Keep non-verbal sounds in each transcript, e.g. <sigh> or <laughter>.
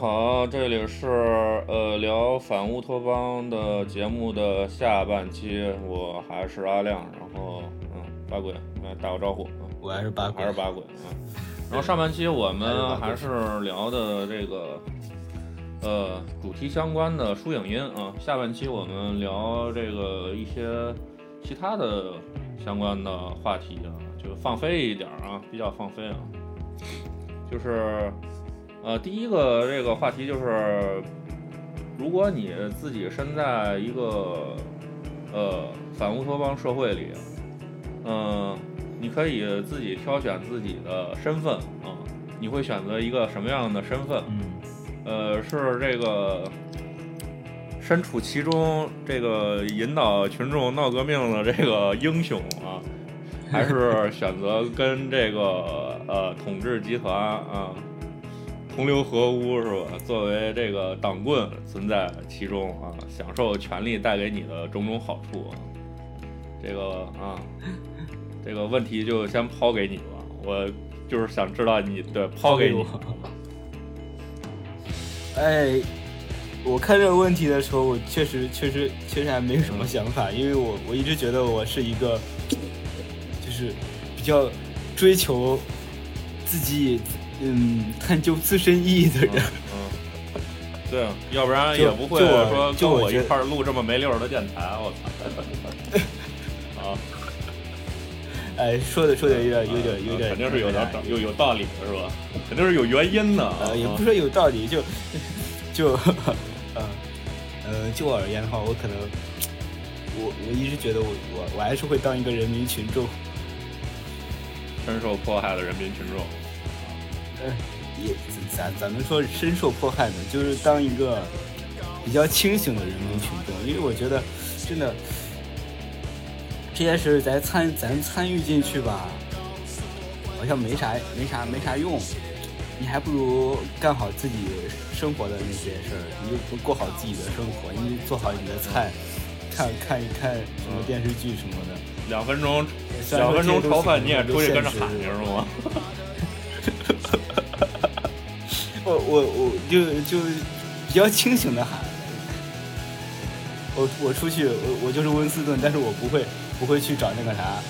好，这里是呃聊反乌托邦的节目的下半期，我还是阿亮，然后嗯八鬼来打个招呼啊，我还是八鬼还是八鬼啊。然后上半期我们还是聊的这个呃主题相关的书影音啊，下半期我们聊这个一些其他的相关的话题啊，就放飞一点啊，比较放飞啊，就是。呃，第一个这个话题就是，如果你自己身在一个呃反乌托邦社会里，嗯，你可以自己挑选自己的身份啊，你会选择一个什么样的身份？嗯，呃，是这个身处其中，这个引导群众闹革命的这个英雄啊，还是 <laughs> 选择跟这个呃统治集团啊？同流合污是吧？作为这个党棍存在其中啊，享受权力带给你的种种好处。这个啊，这个问题就先抛给你吧。我就是想知道你的抛给你。<laughs> 哎，我看这个问题的时候，我确实确实确实还没有什么想法，因为我我一直觉得我是一个，就是比较追求自己。嗯，探究自身意义的人，嗯，对，要不然也不会说跟我一块录这么没溜的电台，我操！<laughs> <laughs> 啊，哎，说的说的有点有点有点，肯定是有点有有道理的是吧？肯定是有原因的，呃，也不说有道理，就就，呃呃，就我而言的话，我可能，我我一直觉得我我我还是会当一个人民群众，深受迫害的人民群众。也咱咱们说深受迫害的，就是当一个比较清醒的人民群众，因为我觉得真的这些事咱参咱参与进去吧，好像没啥没啥没啥用，你还不如干好自己生活的那些事儿，你就过好自己的生活，你做好你的菜，看看一看什么电视剧什么的，两分钟两分钟炒饭你也出去跟着喊是吗？我我我就就比较清醒的喊，我我出去我我就是温斯顿，但是我不会不会去找那个啥，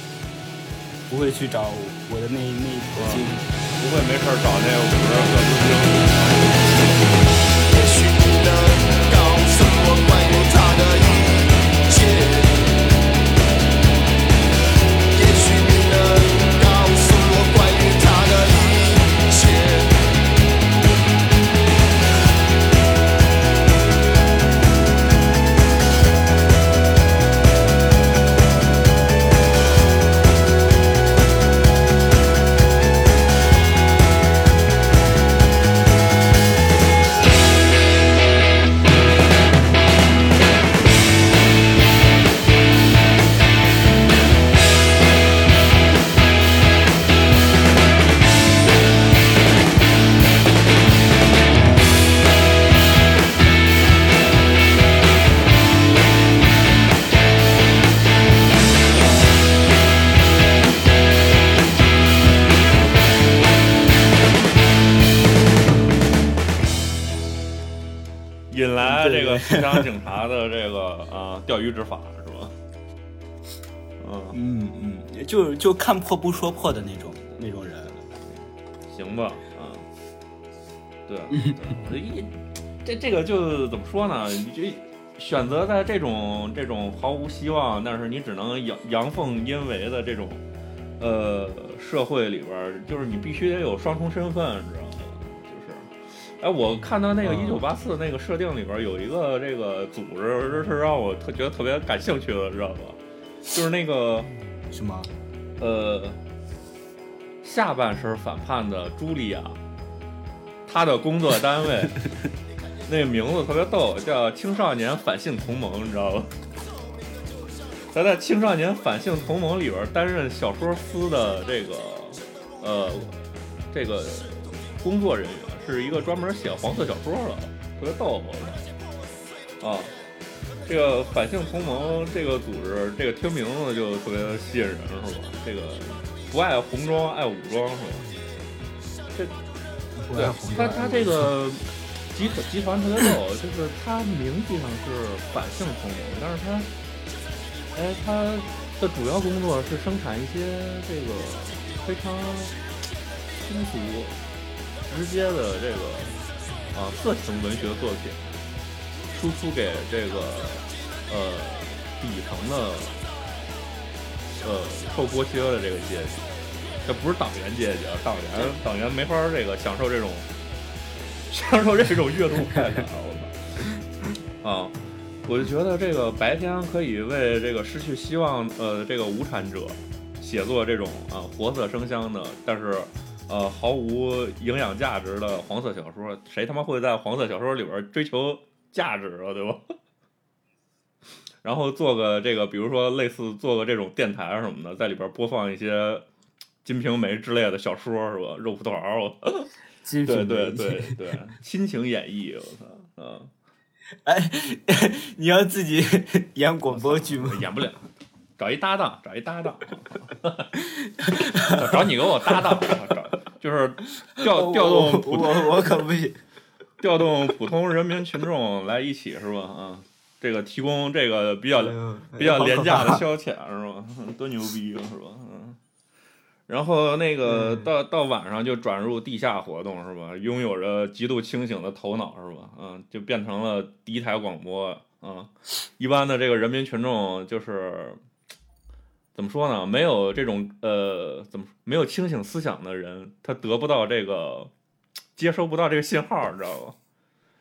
不会去找我的那那一坨金，不会没事找那五十个士兵。非常警察的这个啊，钓鱼执法是吧？嗯嗯嗯，就就看破不说破的那种那种人，行吧？啊，<laughs> 对，一这这个就怎么说呢？你就选择在这种这种毫无希望，但是你只能阳阳奉阴违的这种呃社会里边，就是你必须得有双重身份，你知道吗？哎，我看到那个一九八四那个设定里边有一个这个组织，是让我特觉得特别感兴趣的，知道吗？就是那个什么，呃，下半身反叛的茱莉亚，她的工作单位 <laughs> 那个名字特别逗，叫青少年反性同盟，你知道吗？她在青少年反性同盟里边担任小说司的这个呃这个工作人员。是一个专门写黄色小说的，特别逗。啊，这个反性同盟这个组织，这个听名字就特别吸引人，是吧？这个不爱红装，爱武装，是吧？这对他他这个集团集团特别逗，<laughs> 就是他名义上是反性同盟，但是他，哎，他的主要工作是生产一些这个非常通俗、直接的这个啊色情文学作品，输出给这个呃底层的呃受剥削的这个阶级。这不是党员阶级啊，党员党员没法这个享受这种享受这种阅读快感，我操！啊，我就觉得这个白天可以为这个失去希望呃这个无产者写作这种啊活色生香的，但是呃毫无营养价值的黄色小说，谁他妈会在黄色小说里边追求价值啊，对吧？<laughs> 然后做个这个，比如说类似做个这种电台什么的，在里边播放一些。《金瓶梅》之类的小说是吧？肉蒲团儿，我 <laughs> 对对对对，亲情演绎，我操，嗯，<laughs> 哎，你要自己演广播剧吗？演不了，找一搭档，找一搭档，<laughs> 找你跟我搭档，找就是调调动普我我可不行，<laughs> 调动普通人民群众来一起是吧？啊，这个提供这个比较比较廉价的消遣是吧？<laughs> 多牛逼是吧？嗯。然后那个到到晚上就转入地下活动是吧？拥有着极度清醒的头脑是吧？嗯，就变成了第一台广播嗯。一般的这个人民群众就是怎么说呢？没有这种呃，怎么没有清醒思想的人，他得不到这个接收不到这个信号，你知道吧？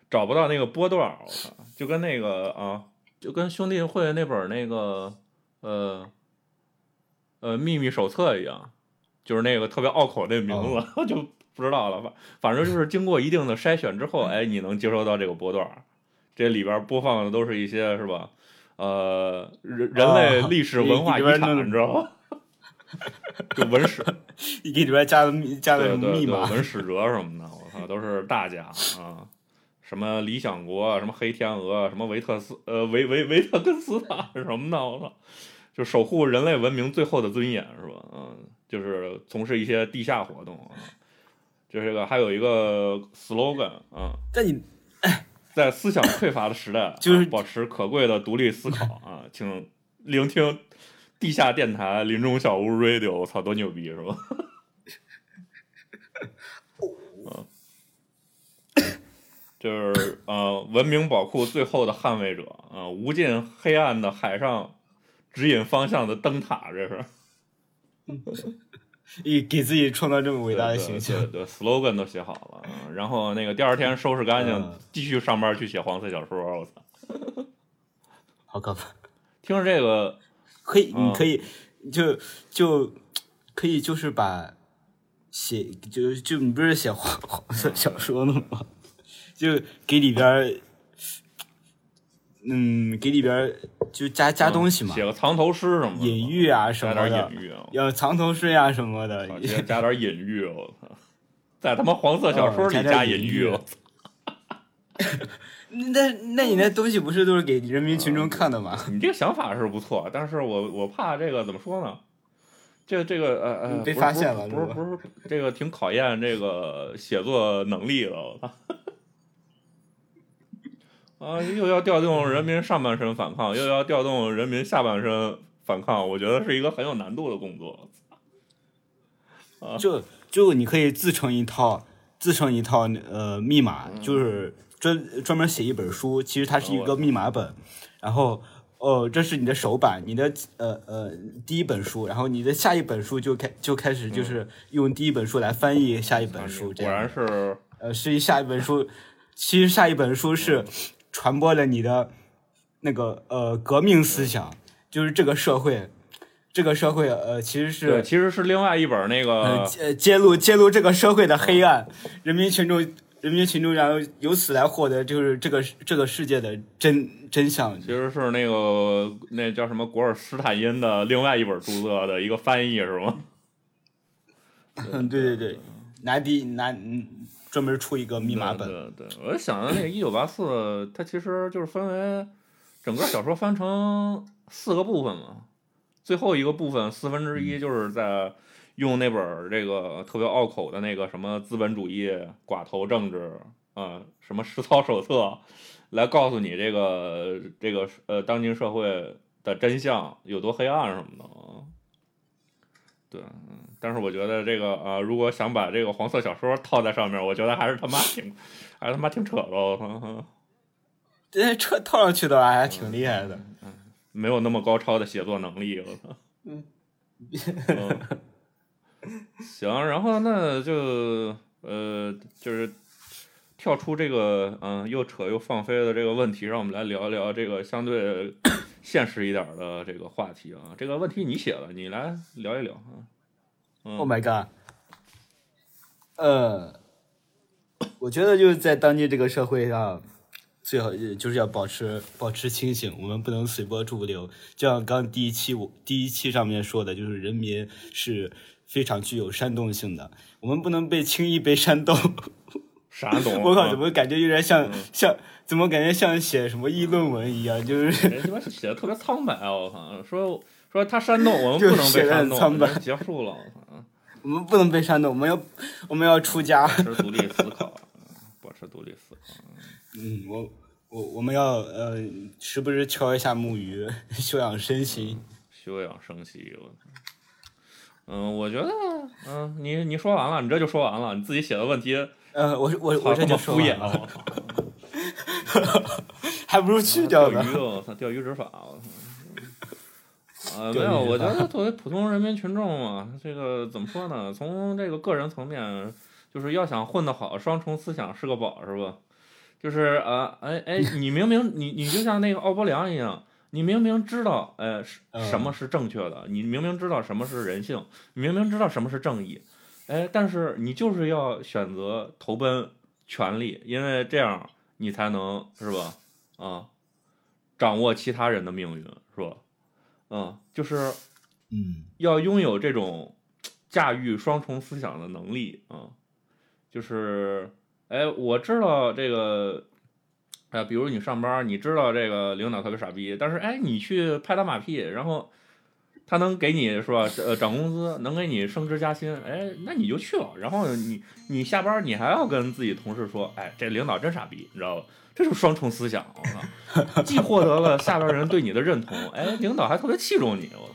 找不到那个波段，我操，就跟那个啊，就跟兄弟会那本那个呃呃秘密手册一样。就是那个特别拗口那名字，<laughs> 就不知道了。反反正就是经过一定的筛选之后，哎，你能接收到这个波段。这里边播放的都是一些是吧？呃，人人类历史文化遗产，你知道吗？<laughs> 就文史，你给里边加的加的密码，文史哲什么的，我操，都是大家啊！什么理想国，什么黑天鹅，什么维特斯，呃，维维维特根斯坦什么的，我操，就守护人类文明最后的尊严，是吧？嗯。就是从事一些地下活动啊，就是个还有一个 slogan 啊，在你在思想匮乏的时代，就是保持可贵的独立思考啊，请聆听地下电台林中小屋 radio，我操，多牛逼是吧？<laughs> 嗯，就是呃，文明宝库最后的捍卫者啊，无尽黑暗的海上指引方向的灯塔，这是。<laughs> 给给自己创造这么伟大的形象，对，slogan 都写好了，然后那个第二天收拾干净，继续上班去写黄色小说。我操，好可怕！听着这个，<laughs> 可以，你可以就就可以就是把写就就你不是写黄黄色小说的吗？<laughs> 就给里边。嗯，给里边就加加东西嘛，写个藏头诗什么，隐喻啊什么的，加点隐喻，要藏头诗呀什么的，加点隐喻，我操，在他妈黄色小说里加隐喻，我操。<laughs> 那那你那东西不是都是给人民群众看的吗？你这个想法是不错，但是我我怕这个怎么说呢？这这个呃呃，被发现了，不是不是这个挺考验这个写作能力的，我操。啊，又要调动人民上半身反抗，<laughs> 又要调动人民下半身反抗，我觉得是一个很有难度的工作。啊，就就你可以自成一套，自成一套呃密码，就是专专门写一本书，其实它是一个密码本。然后，哦，这是你的首版，你的呃呃第一本书，然后你的下一本书就开就开始就是用第一本书来翻译下一本书，果然是呃是下一本书，其实下一本书是。传播了你的那个呃革命思想，就是这个社会，这个社会呃其实是其实是另外一本那个揭揭露揭露这个社会的黑暗，人民群众人民群众然后由此来获得就是这个这个世界的真真相。其实是那个那叫什么古尔斯坦因的另外一本著作的一个翻译是吗？<laughs> 嗯，对对对，拿第拿嗯。专门出一个密码本。对对，我就想着那个一九八四，它其实就是分为整个小说分成四个部分嘛。最后一个部分四分之一就是在用那本这个特别拗口的那个什么资本主义寡头政治啊，什么实操手册来告诉你这个这个呃当今社会的真相有多黑暗什么的啊。对，但是我觉得这个啊，如果想把这个黄色小说套在上面，我觉得还是他妈挺，还是他妈挺扯的。我操！这车套上去的话还挺厉害的。嗯，没有那么高超的写作能力。我操！嗯。<laughs> 行，然后那就呃，就是跳出这个嗯又扯又放飞的这个问题，让我们来聊一聊这个相对现实一点的这个话题啊。这个问题你写了，你来聊一聊啊。Oh my god！呃，我觉得就是在当今这个社会上，最好就是要保持保持清醒，我们不能随波逐流。就像刚第一期我第一期上面说的，就是人民是。非常具有煽动性的，我们不能被轻易被煽动。煽动？<laughs> 我靠，怎么感觉有点像像？怎么感觉像写什么议论文一样？就是人他妈写的特别苍白啊，我靠！说说他煽动，我们不能被煽动。结束了，<laughs> 我们不能被煽动，我们要我们要出家，保持独立思考，保持独立思考。<laughs> 嗯，我我我们要呃，时不时敲一下木鱼，修养身心，休养生息，我！嗯，我觉得，嗯，你你说完了，你这就说完了，你自己写的问题，嗯，我我我这就敷衍了，<laughs> 还不如去钓鱼，我操，钓鱼执法，我操，啊，没有，我觉得作为普通人民群众嘛，这个怎么说呢？从这个个人层面，就是要想混得好，双重思想是个宝，是吧？就是啊，哎哎，你明明你你就像那个奥伯良一样。你明明知道，呃，什么是正确的？你明明知道什么是人性，你明明知道什么是正义，哎，但是你就是要选择投奔权力，因为这样你才能是吧？啊，掌握其他人的命运，是吧？嗯，就是，嗯，要拥有这种驾驭双重思想的能力啊，就是，哎，我知道这个。哎，比如你上班，你知道这个领导特别傻逼，但是哎，你去拍他马屁，然后他能给你是吧？呃，涨工资，能给你升职加薪，哎，那你就去了。然后你你下班，你还要跟自己同事说，哎，这领导真傻逼，你知道吧？这是双重思想，我操！既获得了下边人对你的认同，哎，领导还特别器重你，我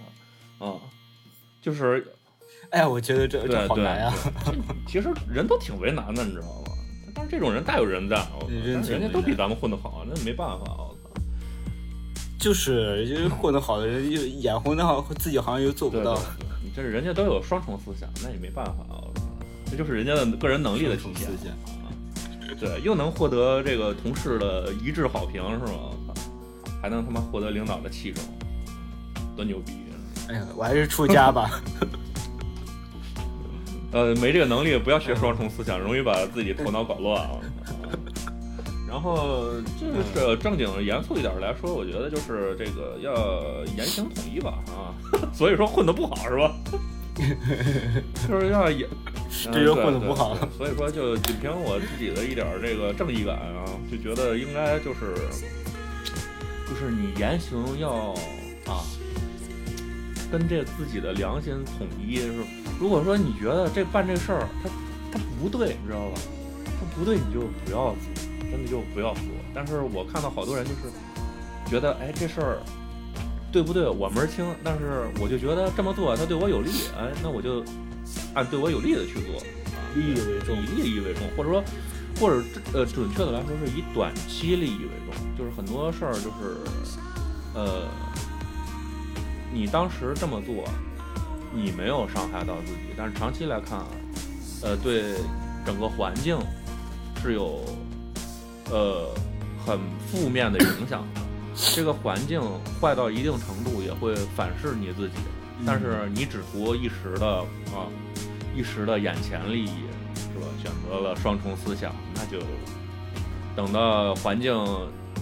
操！啊，就是，哎，我觉得这这好难啊。其实人都挺为难的，你知道吗？但是这种人大有人在，人家都比咱们混得好，那没办法！就是就是混得好的人，又眼红的好，自己好像又做不到。这是人家都有双重思想，那也没办法，啊！这就是人家的个人能力的体现啊！对，又能获得这个同事的一致好评，是吗？还能他妈获得领导的器重，多牛逼！哎呀，我还是出家吧。<laughs> 呃，没这个能力，不要学双重思想，容易把自己头脑搞乱啊。<laughs> 然后就是正经严肃一点来说，我觉得就是这个要言行统一吧啊。<laughs> 所以说混的不好是吧？<laughs> 就是要言，<laughs> 这人混的不好。所以说就仅凭我自己的一点这个正义感啊，就觉得应该就是就是你言行要啊，跟这自己的良心统一是。如果说你觉得这办这事儿他他不对，你知道吧？他不对，你就不要做，真的就不要做。但是我看到好多人就是觉得，哎，这事儿对不对我门儿清，但是我就觉得这么做他对我有利，哎，那我就按对我有利的去做，利益为重，以利益为重，或者说，或者呃，准确的来说是以短期利益为重，就是很多事儿就是呃，你当时这么做。你没有伤害到自己，但是长期来看，呃，对整个环境是有呃很负面的影响的。这个环境坏到一定程度，也会反噬你自己。但是你只图一时的啊，一时的眼前利益，是吧？选择了双重思想，那就等到环境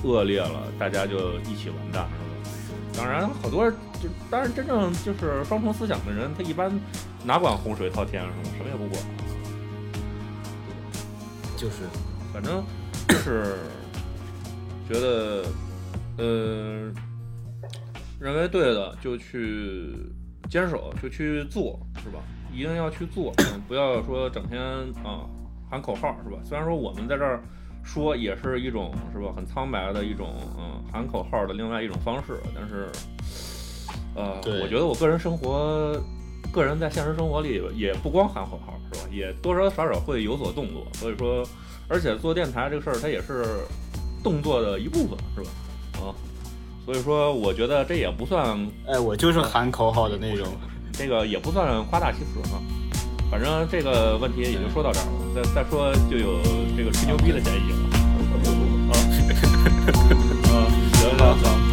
恶劣了，大家就一起完蛋。当然，好多就当然真正就是双重思想的人，他一般哪管洪水滔天是吧？什么也不管，就是，反正就是觉得，呃，认为对的就去坚守，就去做，是吧？一定要去做，不要说整天啊，喊口号是吧？虽然说我们在这儿说也是一种是吧，很苍白的一种嗯喊口号的另外一种方式，但是呃，我觉得我个人生活，个人在现实生活里也不光喊口号是吧，也多多少少会有所动作，所以说，而且做电台这个事儿它也是动作的一部分是吧？啊。所以说，我觉得这也不算，哎，我就是喊口号的那种，<laughs> 这个也不算夸大其词啊。反正这个问题也就说到这儿了，再再说就有这个吹牛逼的嫌疑了。<laughs> 啊，啊，行行行。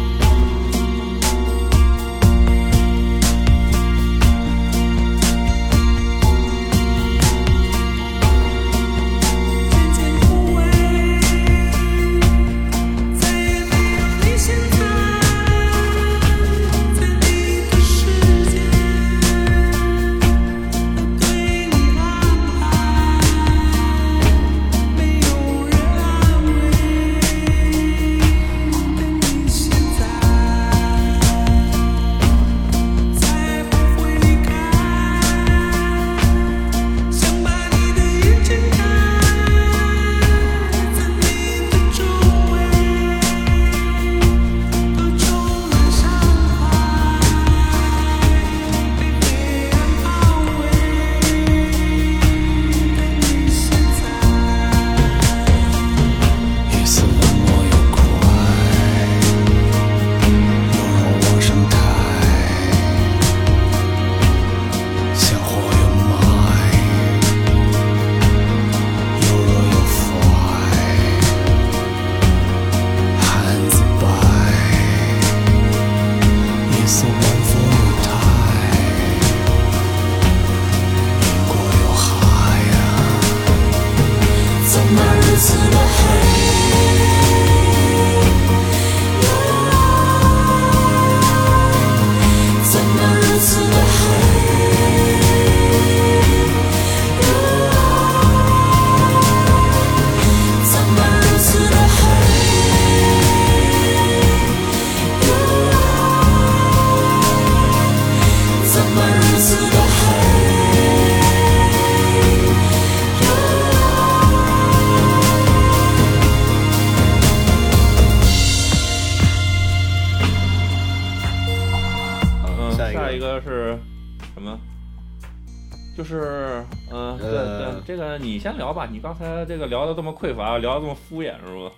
刚才这个聊的这么匮乏，聊的这么敷衍，是吧？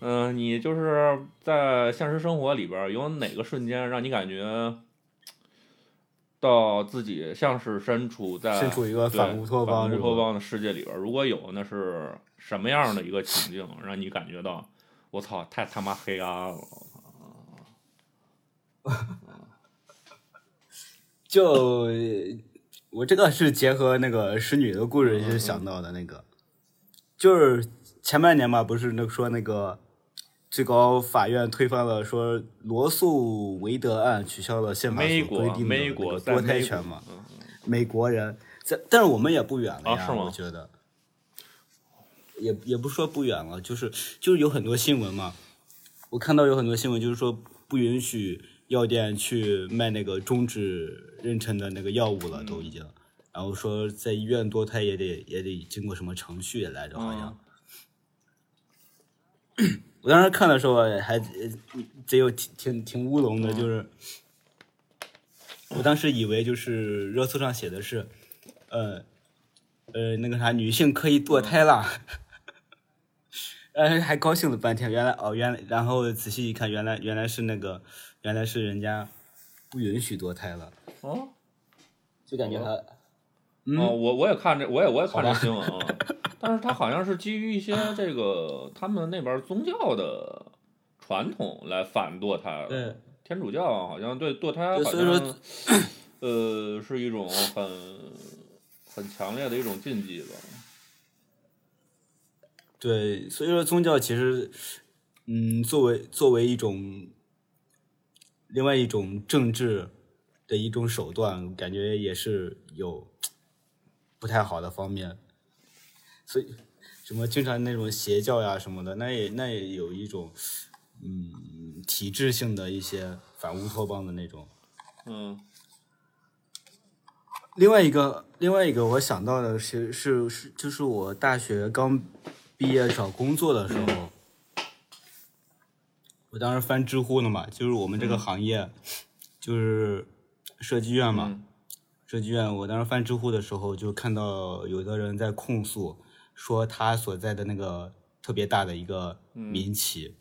嗯，你就是在现实生活里边有哪个瞬间让你感觉到自己像是身处在身处一个反乌托邦乌托邦的世界里边？如果有，那是什么样的一个情境让你感觉到我操，太他妈黑暗了！<laughs> 就我这个是结合那个使女的故事就想到的那个。就是前半年吧，不是那说那个最高法院推翻了说罗素韦德案，取消了宪法所规定的堕胎权嘛？美国人在，但是我们也不远了呀，我觉得也也不说不远了，就是就是有很多新闻嘛，我看到有很多新闻就是说不允许药店去卖那个终止妊娠的那个药物了，都已经。然后说在医院堕胎也得也得经过什么程序来着？好像，<clears throat> 我当时看的时候还贼有挺挺挺乌龙的，就是我当时以为就是热搜上写的是，呃呃那个啥女性可以堕胎了，<laughs> 呃还高兴了半天，原来哦原来然后仔细一看，原来原来是那个原来是人家不允许堕胎了，哦，就感觉他。哦，我我也看这，我也我也看这新闻啊，<laughs> 但是他好像是基于一些这个他们那边宗教的传统来反堕胎。对，天主教好像对堕胎好像，呃，是一种很很强烈的一种禁忌吧。对，所以说宗教其实，嗯，作为作为一种另外一种政治的一种手段，感觉也是有。不太好的方面，所以什么经常那种邪教呀什么的，那也那也有一种嗯体制性的一些反乌托邦的那种。嗯，另外一个，另外一个，我想到的是是是，就是我大学刚毕业找工作的时候，我当时翻知乎呢嘛，就是我们这个行业，就是设计院嘛，嗯。设计院，我当时翻知乎的时候，就看到有的人在控诉，说他所在的那个特别大的一个民企，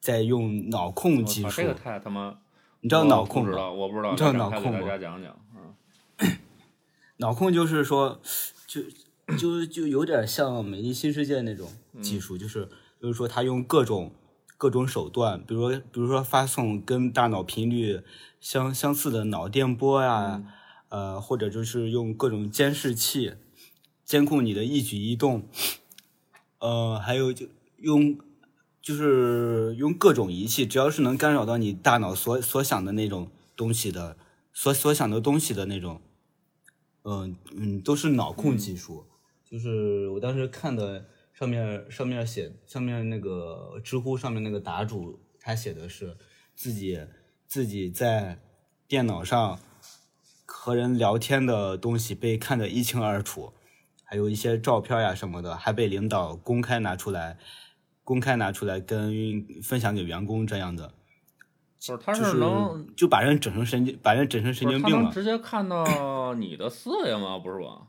在用脑控技术，操这个太他妈，你知道脑控吗？不知道，我不知道，你知道脑控吗？家讲讲。嗯。<coughs> 脑控就是说，就就就有点像美丽新世界那种嗯技术，就是就是说他用各种各种手段，比如说比如说发送跟大脑频率相相似的脑电波呀、嗯呃，或者就是用各种监视器监控你的一举一动，呃，还有就用就是用各种仪器，只要是能干扰到你大脑所所想的那种东西的，所所想的东西的那种。嗯嗯，都是脑控技术。就是我当时看的上面上面写上面那个知乎上面那个答主，他写的是自己自己在电脑上和人聊天的东西被看得一清二楚，还有一些照片呀什么的，还被领导公开拿出来，公开拿出来跟分享给员工这样的，不是，他就是能，就把人整成神经，把人整成神经病了。能直接看到你的思维吗？不是吧？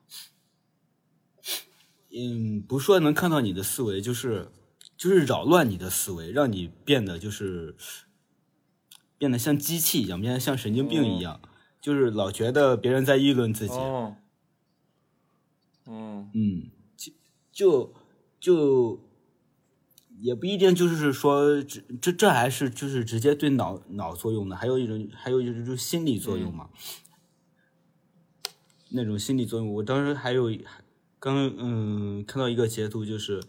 嗯，不说能看到你的思维，就是就是扰乱你的思维，让你变得就是变得像机器一样，变得像神经病一样，就是老觉得别人在议论自己。哦，嗯嗯，就就就也不一定就是说这这这还是就是直接对脑脑作用的，还有一种还有一种就是心理作用嘛。那种心理作用，我当时还有刚嗯看到一个截图，就是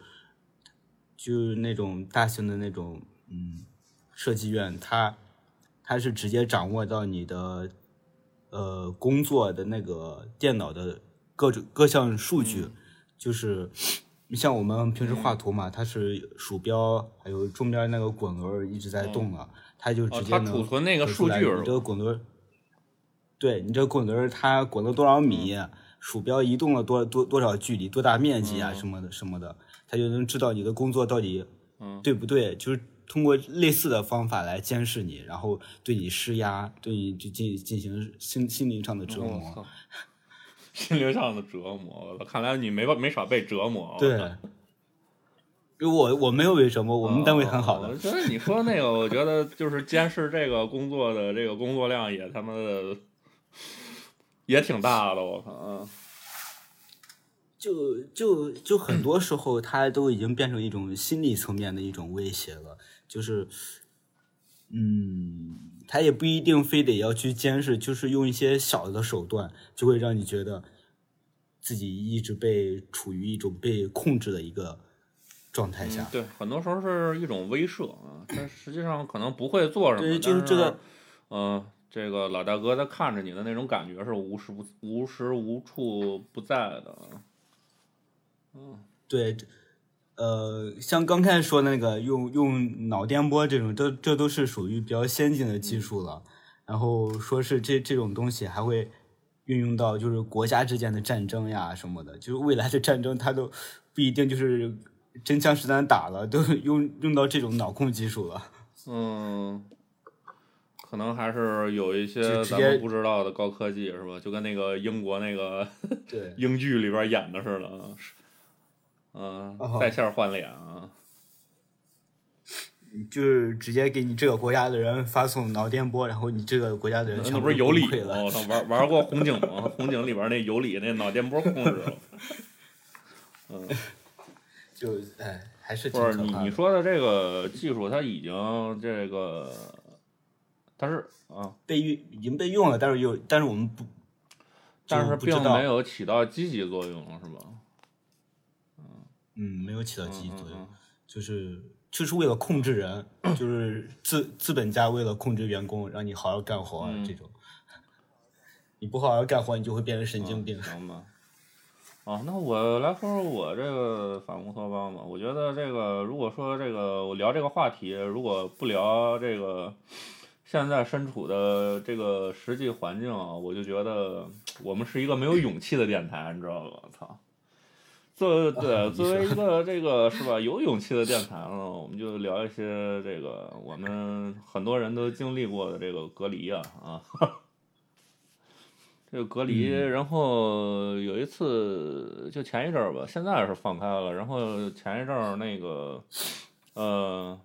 就是那种大型的那种嗯设计院，它它是直接掌握到你的呃工作的那个电脑的各种各项数据，就是你像我们平时画图嘛，它是鼠标还有中间那个滚轮一直在动了，它就直接能储存那个数据。你这个滚轮，对你这个滚轮它滚了多少米，鼠标移动了多多多少距离，多大面积啊什么的什么的，它就能知道你的工作到底嗯对不对，就是通过类似的方法来监视你，然后对你施压，对你就进进行心心灵上的折磨。操，心灵上的折磨，看来你没没少被折磨。对，因为我我没有被折磨，我们单位很好的。哦我觉得你说那个，我觉得就是监视这个工作的这个工作量也他妈的也挺大的，我靠，嗯就就就很多时候，它都已经变成一种心理层面的一种威胁了。就是，嗯，他也不一定非得要去监视，就是用一些小的手段，就会让你觉得自己一直被处于一种被控制的一个状态下。对，很多时候是一种威慑啊，但实际上可能不会做什么，对就是这个，嗯、这个老大哥在看着你的那种感觉是无时不无时无处不在的。嗯对，呃，像刚开始说那个用用脑电波这种，这这都是属于比较先进的技术了。然后说是这这种东西还会运用到就是国家之间的战争呀什么的，就是未来的战争它都不一定就是真枪实弹打了，都用用到这种脑控技术了。嗯，可能还是有一些咱们不知道的高科技，是吧？就跟那个英国那个 <laughs> 对，<laughs> 英剧里边演的似的啊，嗯、哦在线换脸啊，就是直接给你这个国家的人发送脑电波，然后你这个国家的人那不是有理。吗？我操，玩玩过红警吗？红警里边那有理那脑电波控制。<laughs> 嗯，就哎，还是不是你。你说的这个技术，它已经这个，它是啊，被用已经被用了，但是又，但是我们不，但是并没有起到积极作用，是吧？嗯，没有起到积极作用，嗯嗯就是就是为了控制人，就是资资本家为了控制员工，让你好好干活、这种。你不好好干活，你就会变成神经病。行吧。啊，那我来说说我这个反乌托邦吧。我觉得这个，如果说这个我聊这个话题，如果不聊这个现在身处的这个实际环境啊，我就觉得我们是一个没有勇气的电台，你知道吧？操！作对作为一个 <laughs> 这个是吧有勇气的电台呢，我们就聊一些这个我们很多人都经历过的这个隔离啊啊，这个隔离，然后有一次就前一阵儿吧，现在是放开了，然后前一阵儿那个呃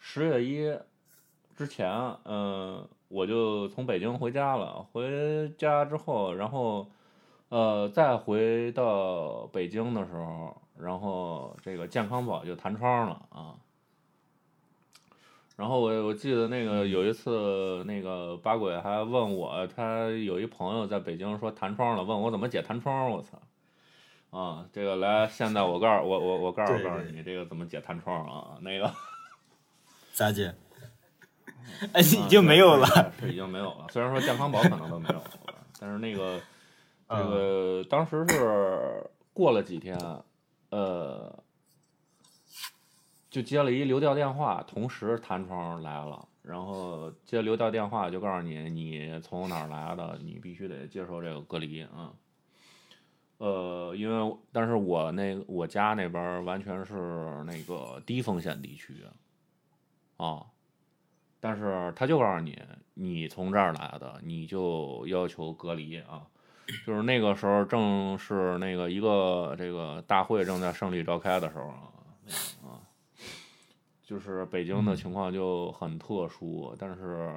十月一之前，嗯，我就从北京回家了，回家之后，然后。呃，再回到北京的时候，然后这个健康宝就弹窗了啊。然后我我记得那个有一次，那个八鬼还问我，他有一朋友在北京说弹窗了，问我怎么解弹窗。我操！啊，这个来，现在我告诉我我我告诉告诉你，这个怎么解弹窗啊？那个 <laughs> 咋解？哎，已经没有了，是已经没有了。虽然说健康宝可能都没有了，但是那个。<laughs> 这个当时是过了几天，呃，就接了一流调电话，同时弹窗来了，然后接流调电话就告诉你你从哪儿来的，你必须得接受这个隔离啊。呃，因为但是我那我家那边完全是那个低风险地区啊，但是他就告诉你你从这儿来的，你就要求隔离啊。就是那个时候，正是那个一个这个大会正在胜利召开的时候啊，啊，就是北京的情况就很特殊，但是，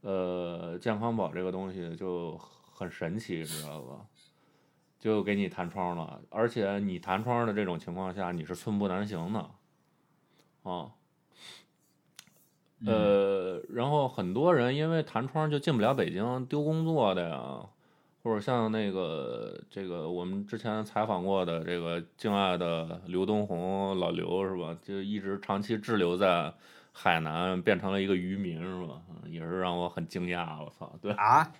呃，健康宝这个东西就很神奇，知道吧？就给你弹窗了，而且你弹窗的这种情况下，你是寸步难行的，啊，呃，然后很多人因为弹窗就进不了北京，丢工作的呀。或者像那个这个我们之前采访过的这个敬爱的刘东红老刘是吧？就一直长期滞留在海南，变成了一个渔民是吧？也是让我很惊讶。我操，对啊，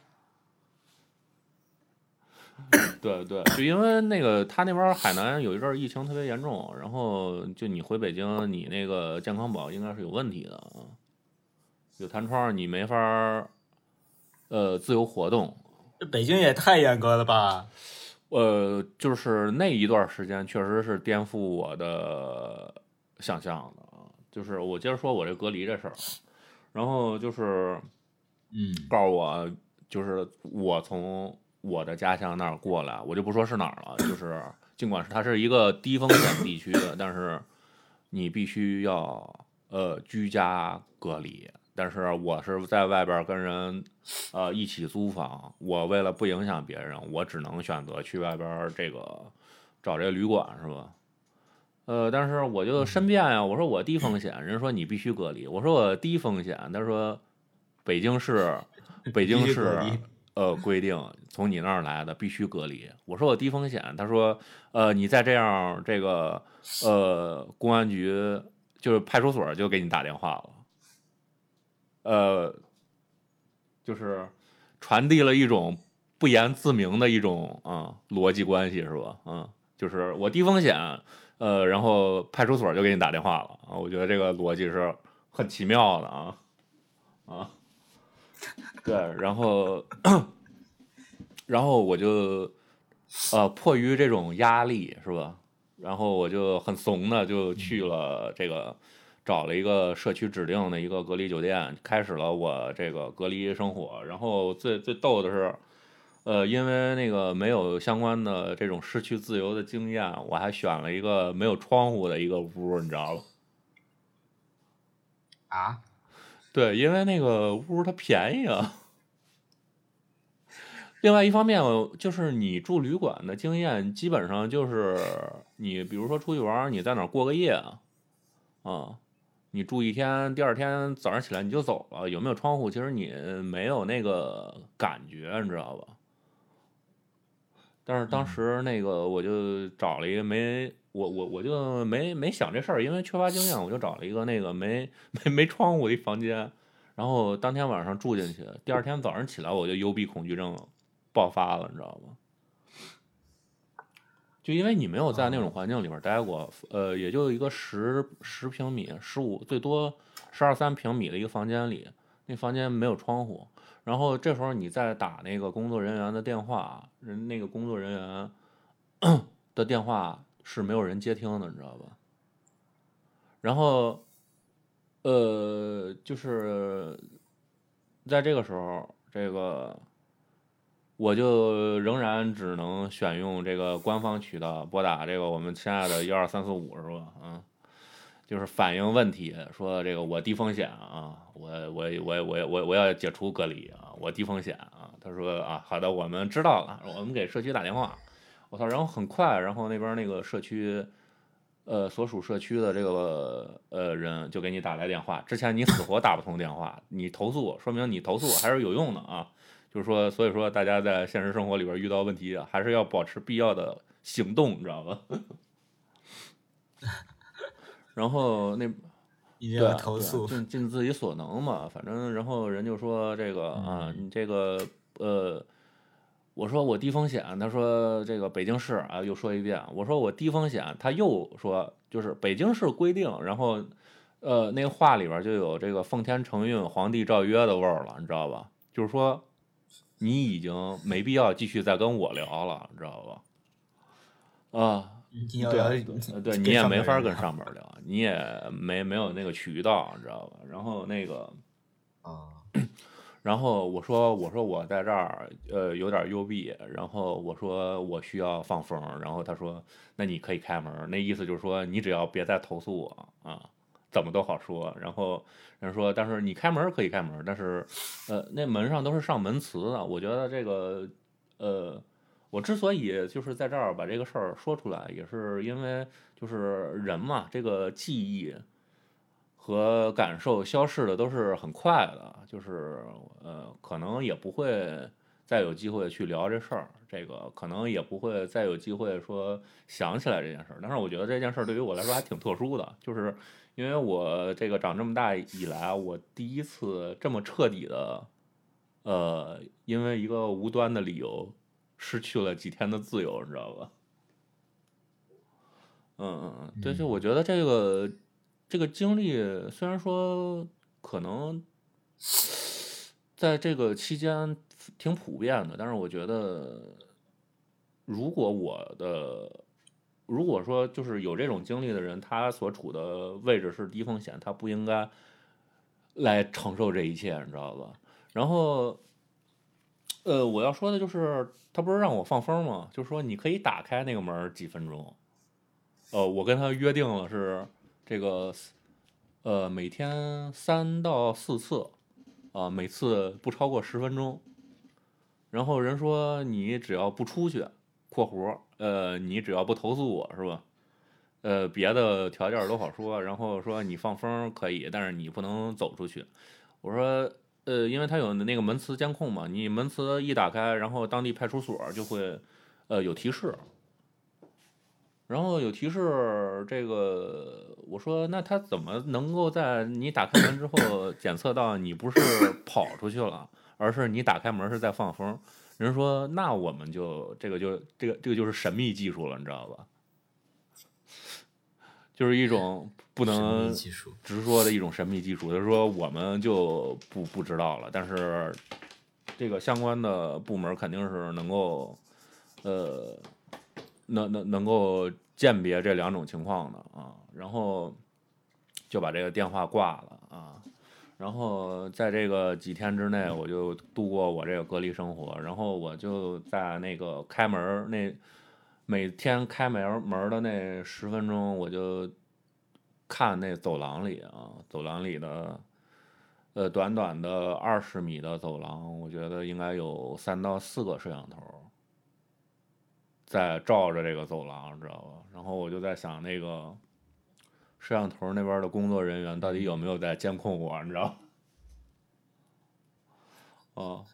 <coughs> 对对，就因为那个他那边海南有一阵疫情特别严重，然后就你回北京，你那个健康宝应该是有问题的啊，有弹窗，你没法呃自由活动。北京也太严格了吧？呃，就是那一段时间，确实是颠覆我的想象的啊。就是我接着说我这隔离这事儿，然后就是，嗯，告诉我，就是我从我的家乡那儿过来，我就不说是哪儿了，就是尽管是它是一个低风险地区的，但是你必须要呃居家隔离。但是我是在外边跟人，呃，一起租房。我为了不影响别人，我只能选择去外边这个找这个旅馆，是吧？呃，但是我就申辩呀，我说我低风险，人说你必须隔离。我说我低风险，他说北京市北京市呃规定从你那儿来的必须隔离。我说我低风险，他说呃你再这样，这个呃公安局就是派出所就给你打电话了。呃，就是传递了一种不言自明的一种啊逻辑关系是吧？嗯，就是我低风险，呃，然后派出所就给你打电话了啊。我觉得这个逻辑是很奇妙的啊啊，对，然后 <clears throat> 然后我就呃迫于这种压力是吧？然后我就很怂的就去了这个。找了一个社区指定的一个隔离酒店，开始了我这个隔离生活。然后最最逗的是，呃，因为那个没有相关的这种失去自由的经验，我还选了一个没有窗户的一个屋，你知道吗？啊？对，因为那个屋它便宜啊。另外一方面，就是你住旅馆的经验，基本上就是你比如说出去玩，你在哪过个夜啊？啊。你住一天，第二天早上起来你就走了，有没有窗户？其实你没有那个感觉，你知道吧？但是当时那个我就找了一个没我我我就没没想这事儿，因为缺乏经验，我就找了一个那个没没没窗户的一房间，然后当天晚上住进去，第二天早上起来我就幽闭恐惧症爆发了，你知道吗？就因为你没有在那种环境里边待过，呃，也就一个十十平米、十五最多十二三平米的一个房间里，那房间没有窗户。然后这时候你再打那个工作人员的电话，人那个工作人员 <clears throat> 的电话是没有人接听的，你知道吧？然后，呃，就是在这个时候，这个我就仍然只能选用这个官方渠道拨打这个我们亲爱的幺二三四五，是吧？嗯。就是反映问题，说这个我低风险啊，我我我我我我要解除隔离啊，我低风险啊。他说啊，好的，我们知道了，我们给社区打电话。我操，然后很快，然后那边那个社区，呃，所属社区的这个呃人就给你打来电话。之前你死活打不通电话，你投诉，说明你投诉还是有用的啊。就是说，所以说大家在现实生活里边遇到问题，还是要保持必要的行动，你知道吧？<laughs> 然后那 <laughs> 一定要投诉，尽 <laughs> 尽自己所能嘛。反正然后人就说这个啊，你这个呃，我说我低风险，他说这个北京市啊，又说一遍，我说我低风险，他又说就是北京市规定，然后呃，那个话里边就有这个奉天承运、皇帝诏曰的味儿了，你知道吧？就是说你已经没必要继续再跟我聊了，你知道吧？啊。对，对你也没法跟上边聊，你也没没有那个渠道，你知道吧？然后那个啊，<clears throat> 然后我说我说我在这儿呃有点幽闭，然后我说我需要放风，然后他说那你可以开门，那意思就是说你只要别再投诉我啊，怎么都好说。然后人说但是你开门可以开门，但是呃那门上都是上门磁的，我觉得这个呃。我之所以就是在这儿把这个事儿说出来，也是因为就是人嘛，这个记忆和感受消逝的都是很快的，就是呃，可能也不会再有机会去聊这事儿，这个可能也不会再有机会说想起来这件事儿。但是我觉得这件事儿对于我来说还挺特殊的，就是因为我这个长这么大以来，我第一次这么彻底的，呃，因为一个无端的理由。失去了几天的自由，你知道吧？嗯嗯嗯，对，就我觉得这个这个经历，虽然说可能在这个期间挺普遍的，但是我觉得，如果我的如果说就是有这种经历的人，他所处的位置是低风险，他不应该来承受这一切，你知道吧？然后。呃，我要说的就是，他不是让我放风吗？就是说，你可以打开那个门几分钟。呃，我跟他约定了是这个，呃，每天三到四次，啊，每次不超过十分钟。然后人说你只要不出去（括弧），呃，你只要不投诉我是吧？呃，别的条件都好说。然后说你放风可以，但是你不能走出去。我说。呃，因为他有那个门磁监控嘛，你门磁一打开，然后当地派出所就会，呃，有提示。然后有提示，这个我说，那他怎么能够在你打开门之后 <coughs> 检测到你不是跑出去了，而是你打开门是在放风？人说，那我们就这个就这个这个就是神秘技术了，你知道吧？就是一种不能直说的一种神秘技术，就是说我们就不不知道了。但是这个相关的部门肯定是能够，呃，能能能够鉴别这两种情况的啊。然后就把这个电话挂了啊。然后在这个几天之内，我就度过我这个隔离生活。然后我就在那个开门那。每天开门门的那十分钟，我就看那走廊里啊，走廊里的，呃，短短的二十米的走廊，我觉得应该有三到四个摄像头在照着这个走廊，知道吧？然后我就在想，那个摄像头那边的工作人员到底有没有在监控我，你知道？哦。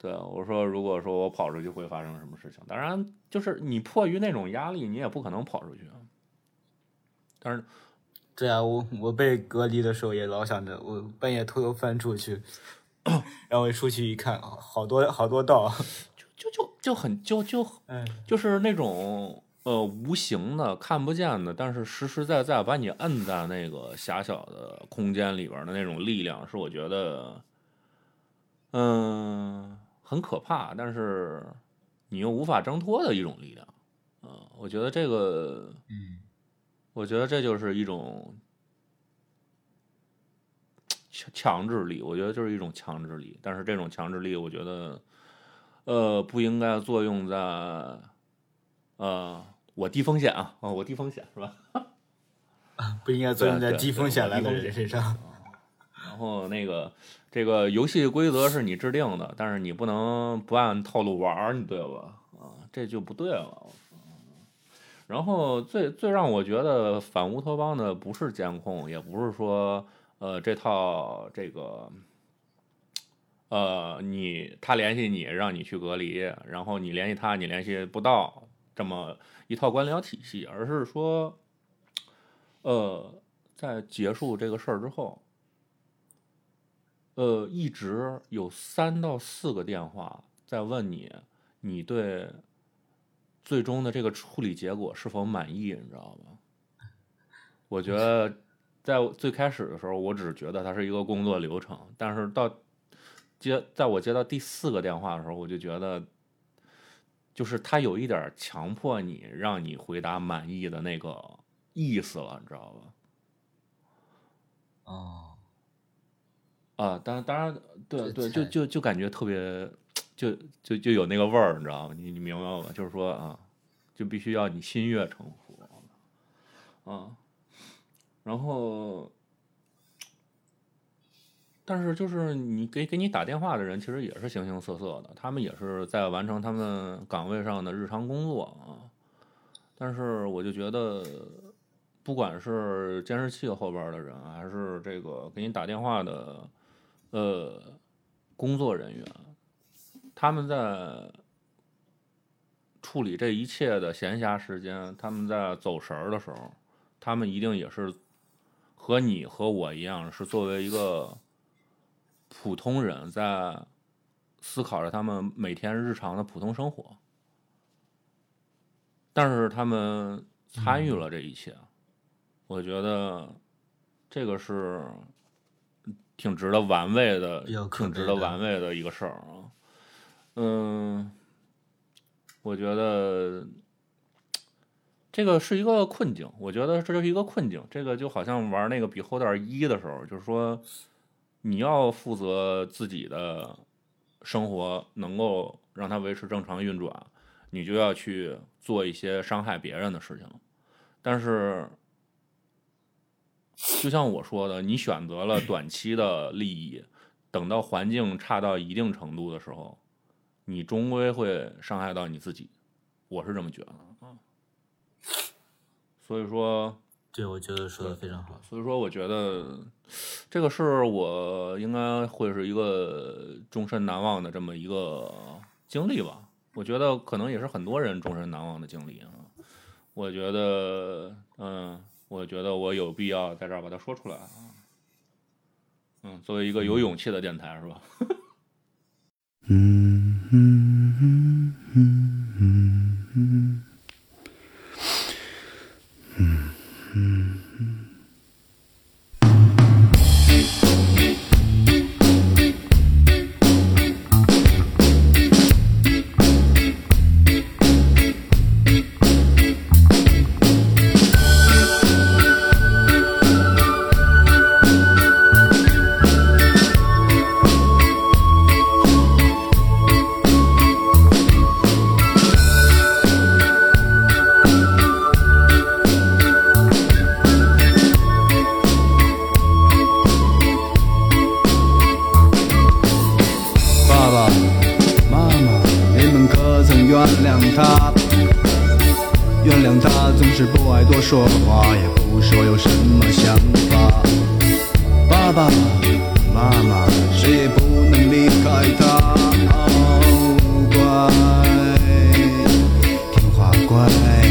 对，我说，如果说我跑出去会发生什么事情？当然，就是你迫于那种压力，你也不可能跑出去。但是，对啊，我我被隔离的时候也老想着，我半夜偷偷翻出去，<clears throat> 然后一出去一看，好多好多道，就就就就很就就嗯，就是那种呃无形的、看不见的，但是实实在在把你摁在那个狭小的空间里边的那种力量，是我觉得，嗯，很可怕，但是你又无法挣脱的一种力量。嗯，我觉得这个，嗯，我觉得这就是一种强强制力，我觉得就是一种强制力，但是这种强制力，我觉得。呃，不应该作用在，呃，我低风险啊，啊，我低风险是吧？<laughs> 不应该作用在低风险来的人身上。然后那个，这个游戏规则是你制定的，但是你不能不按套路玩你对吧？啊，这就不对了。然后最最让我觉得反乌托邦的不是监控，也不是说，呃，这套这个。呃，你他联系你，让你去隔离，然后你联系他，你联系不到，这么一套官僚体系，而是说，呃，在结束这个事儿之后，呃，一直有三到四个电话在问你，你对最终的这个处理结果是否满意，你知道吗？我觉得在最开始的时候，我只觉得它是一个工作流程，但是到。接，在我接到第四个电话的时候，我就觉得，就是他有一点强迫你，让你回答满意的那个意思了，你知道吧？哦，啊，当然，当然，对对，就就就感觉特别，就就就有那个味儿，你知道吗？你你明白吗？就是说啊，就必须要你心悦诚服，啊，然后。但是，就是你给给你打电话的人，其实也是形形色色的，他们也是在完成他们岗位上的日常工作啊。但是，我就觉得，不管是监视器后边的人，还是这个给你打电话的呃工作人员，他们在处理这一切的闲暇时间，他们在走神儿的时候，他们一定也是和你和我一样，是作为一个。普通人在思考着他们每天日常的普通生活，但是他们参与了这一切，我觉得这个是挺值得玩味的，挺值得玩味的一个事儿啊。嗯，我觉得这个是一个困境，我觉得这就是一个困境。这个就好像玩那个比后点一的时候，就是说。你要负责自己的生活，能够让它维持正常运转，你就要去做一些伤害别人的事情。但是，就像我说的，你选择了短期的利益，等到环境差到一定程度的时候，你终归会伤害到你自己。我是这么觉得。所以说。对，我觉得说的非常好。所以说，我觉得这个是我应该会是一个终身难忘的这么一个经历吧。我觉得可能也是很多人终身难忘的经历啊。我觉得，嗯，我觉得我有必要在这儿把它说出来啊。嗯，作为一个有勇气的电台，是吧？嗯嗯嗯嗯嗯嗯。原谅他总是不爱多说话，也不说有什么想法。爸爸妈妈谁也不能离开他。好乖。听话乖。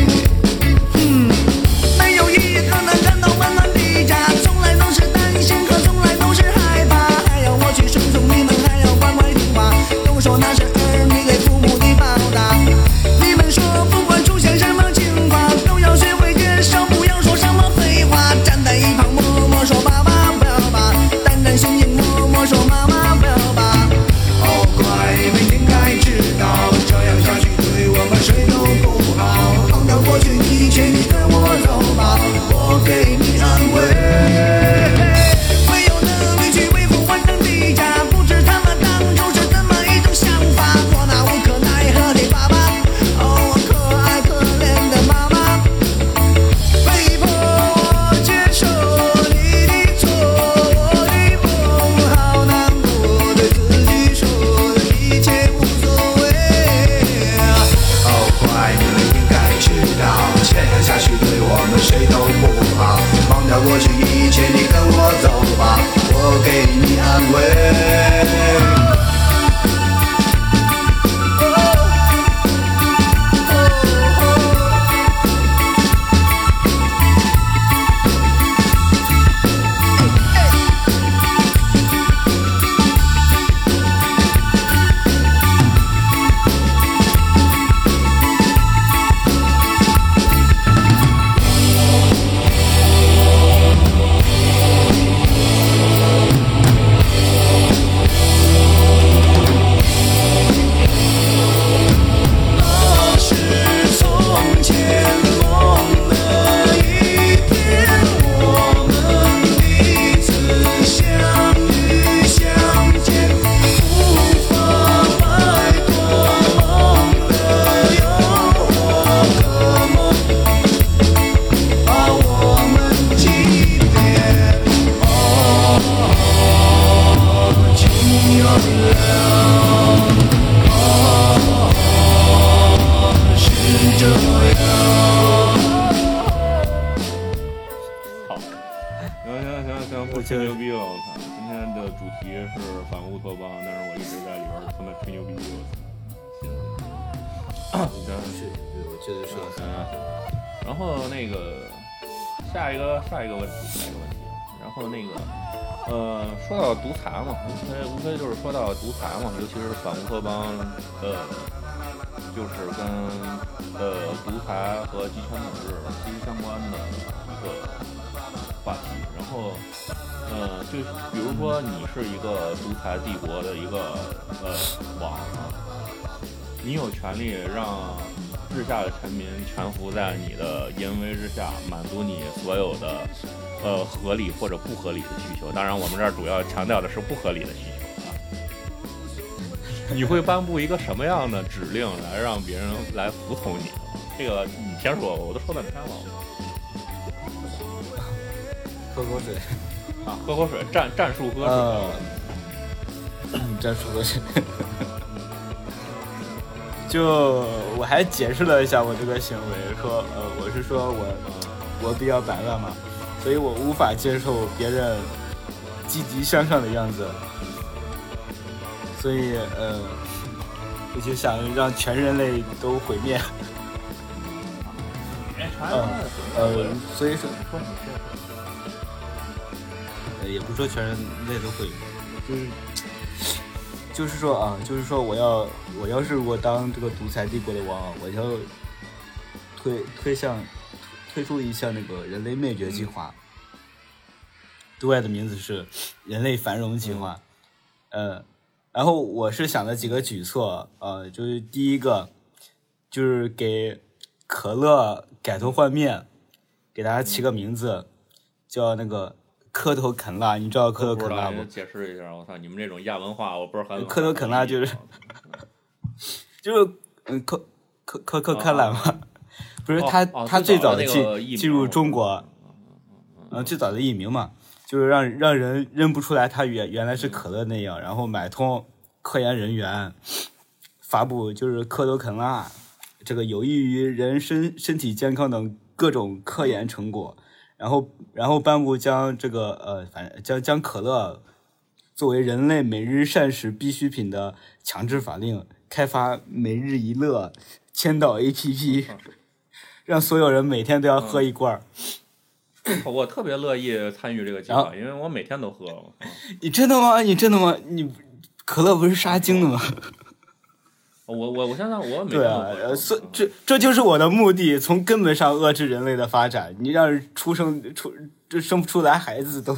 求。当然，我们这儿主要强调的是不合理的需求啊。<laughs> 你会颁布一个什么样的指令来让别人来服从你？这个你先说，我都说半天了。喝口水啊，喝口水，战战术喝水，战术喝水。就我还解释了一下我这个行为，说呃，我是说我我比较摆烂嘛，所以我无法接受别人积极向上的样子，所以呃，我就想让全人类都毁灭。嗯呃，所以说。呃也不说全人类都毁灭，就是就是说啊，就是说我要我要是我当这个独裁帝国的王，我要推推向推出一项那个人类灭绝计划，对外的名字是人类繁荣计划，呃，然后我是想了几个举措，呃，就是第一个就是给可乐改头换面，给大家起个名字，叫那个。磕头啃蜡，你知道磕头啃蜡不？解释一下，我操，你们这种亚文化，我不是很。磕头啃蜡就是，<laughs> 就是嗯，磕磕磕磕磕懒嘛，<laughs> 不是他他最早的进进入中国，嗯，最早的译名嘛，就是让让人认不出来他原原来是可乐那样，然后买通科研人员，发布就是磕头啃蜡，这个有益于人身身体健康等各种科研成果。然后，然后颁布将这个呃，反正将将可乐作为人类每日膳食必需品的强制法令，开发每日一乐签到 APP，让所有人每天都要喝一罐。<clears throat> 我特别乐意参与这个计划，因为我每天都喝。你真的吗？你真的吗？你可乐不是杀精的吗？我我我想想我对啊，所这这就是我的目的，从根本上遏制人类的发展。你让出生出这生不出来孩子都，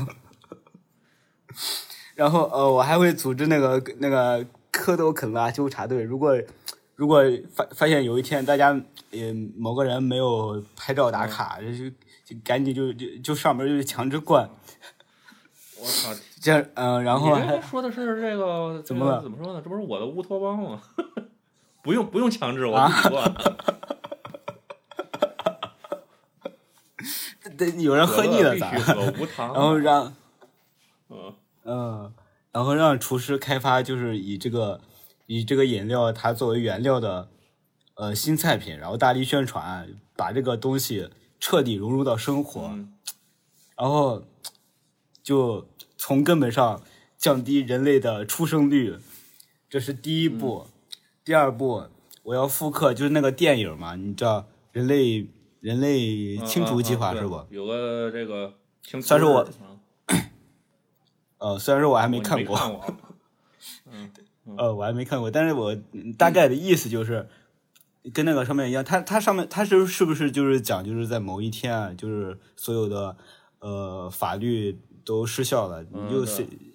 <laughs> 然后呃，我还会组织那个那个蝌蚪啃拉纠察队。如果如果发发现有一天大家也某个人没有拍照打卡，就就赶紧就就就上门就强制灌。<laughs> 我操！这样嗯，然后还说的是这个 <laughs> 怎么了？怎么说呢？这不是我的乌托邦吗？<laughs> 不用不用强制我自己做，得有人喝腻了咋？然后让，嗯嗯，然后让厨师开发就是以这个以这个饮料它作为原料的呃新菜品，然后大力宣传，把这个东西彻底融入到生活，然后就从根本上降低人类的出生率，这是第一步。第二步我要复刻，就是那个电影嘛，你知道人类人类清除计划是不？有个这个，虽然说我，<coughs> 呃，虽然说我还没看过，嗯，<laughs> 呃，我还没看过，但是我大概的意思就是跟那个上面一样，它它上面它是是不是就是讲就是在某一天啊，就是所有的呃法律都失效了，你就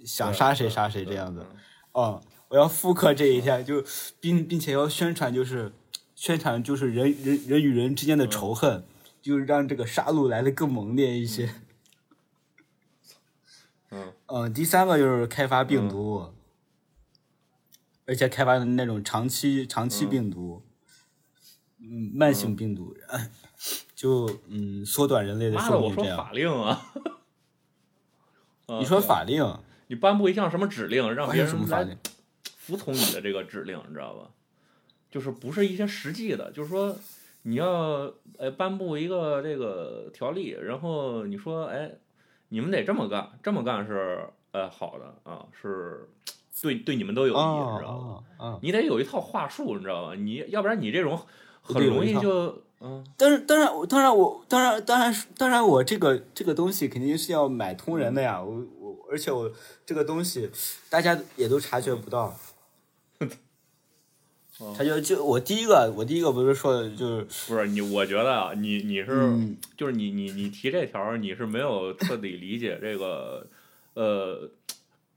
想杀谁杀谁这样子，哦。我要复刻这一天，就并并且要宣传，就是宣传，就是人人人与人之间的仇恨，就是让这个杀戮来的更猛烈一些。<laughs> 嗯。嗯，第三个就是开发病毒，而且开发的那种长期长期病毒，嗯，慢性病毒，<laughs> 就嗯缩短人类的寿命这样。法令啊！<laughs> 你说法令？你颁布一项什么指令，让别人来？服从你的这个指令，你知道吧？就是不是一些实际的，就是说你要呃颁布一个这个条例，然后你说哎，你们得这么干，这么干是呃好的啊，是对对你们都有益，你知道哦吧？哦，你得有一套话术，你知道吧？你要不然你这种很容易就嗯但是，当然，我当然，我当然，当然，当然，我这个这个东西肯定是要买通人的呀。我我，而且我这个东西大家也都察觉不到。<laughs> 哦他就就我第一个，我第一个不是说的就是不是你，我觉得啊，你你是、嗯就是你你你提这条，你是没有彻底理解这个呃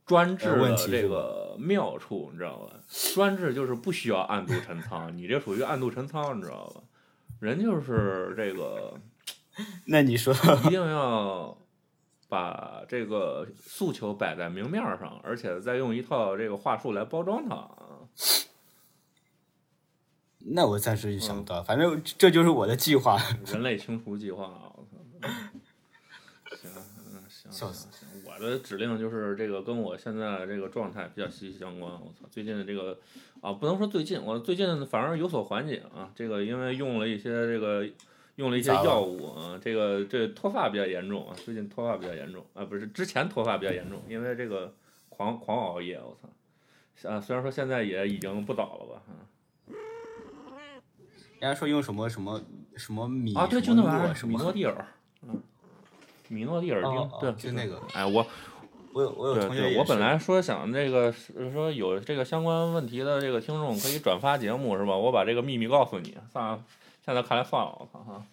专制的这个妙处，你知道吧？专制就是不需要暗度陈仓，你这属于暗度陈仓，你知道吧？人就是这个 <laughs> 那你说，一定要把这个诉求摆在明面上，而且再用一套这个话术来包装它啊。那我暂时就想不到，反正这就是我的计划。人类清除计划啊！行，嗯，行，笑死行行。我的指令就是这个跟我现在这个状态比较息息相关。我操，最近的这个啊，不能说最近，我最近反而有所缓解啊。这个因为用了一些这个用了一些药物啊，这个这脱发比较严重啊，最近脱发比较严重啊，不是之前脱发比较严重，因为这个狂狂熬夜，我操！啊，虽然说现在也已经不早了吧，啊人家说用什么什么什么米啊，对，就那玩意儿，诺什么，米诺地尔，嗯，米诺地尔丁，哦哦对，就那个哎，我我有我有同学我本来说想这个说有这个相关问题的这个听众可以转发节目是吧？我把这个秘密告诉你，算了，现在看来算了，我操哈。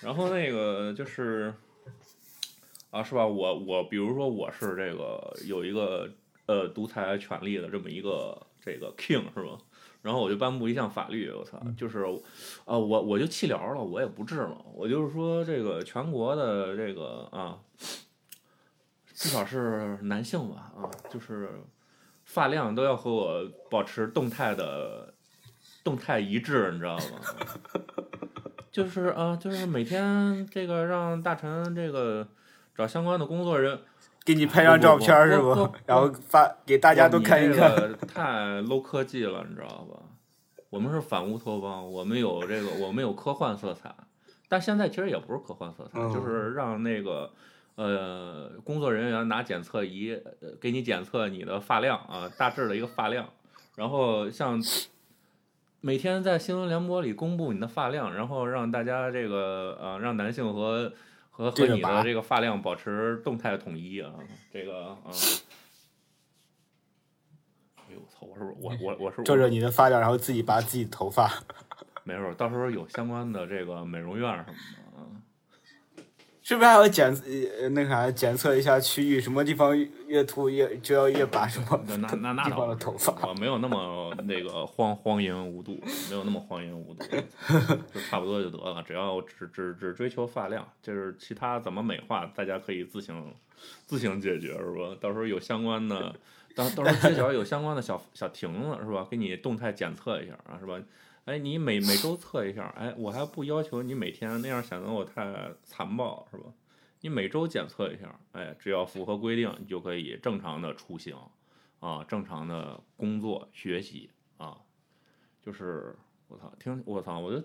然后那个就是啊，是吧？我我比如说我是这个有一个呃独裁权力的这么一个这个 king 是吧？然后我就颁布一项法律，我操，就是啊，我我就弃疗了，我也不治了，我就是说这个全国的这个啊，至少是男性吧啊，就是发量都要和我保持动态的动态一致，你知道吗？<laughs> 就是啊，就是每天这个让大臣这个找相关的工作人，给你拍张照片是不然后发给大家都看一看。太 low 科技了，你知道吧？我们是反乌托邦，我们有这个，我们有科幻色彩，但现在其实也不是科幻色彩，嗯就是让那个呃工作人员拿检测仪呃给你检测你的发量啊，大致的一个发量，然后像每天在新闻联播里公布你的发量，然后让大家这个呃让男性和和和你的这个发量保持动态统一啊，这个嗯。哎呦我操！我是不是我我我是照着你的发量，然后自己拔自己头发。没事，到时候有相关的这个美容院什么的啊。是不是还要检呃那个啥检测一下区域，什么地方越秃越就要越拔什么那那那那地方的头发？我没有那么那个荒荒淫无度，没有那么荒淫无度，就差不多就得了。只要只只只追求发量，就是其他怎么美化，大家可以自行自行解决，是吧？到时候有相关的，到到时候街角有相关的小小亭子，是吧？给你动态检测一下啊，是吧？哎，你每每周测一下，哎，我还不要求你每天那样显得我太残暴，是吧？你每周检测一下，哎，只要符合规定，你就可以正常的出行，啊，正常的工作学习啊，就是我操，听我操，我就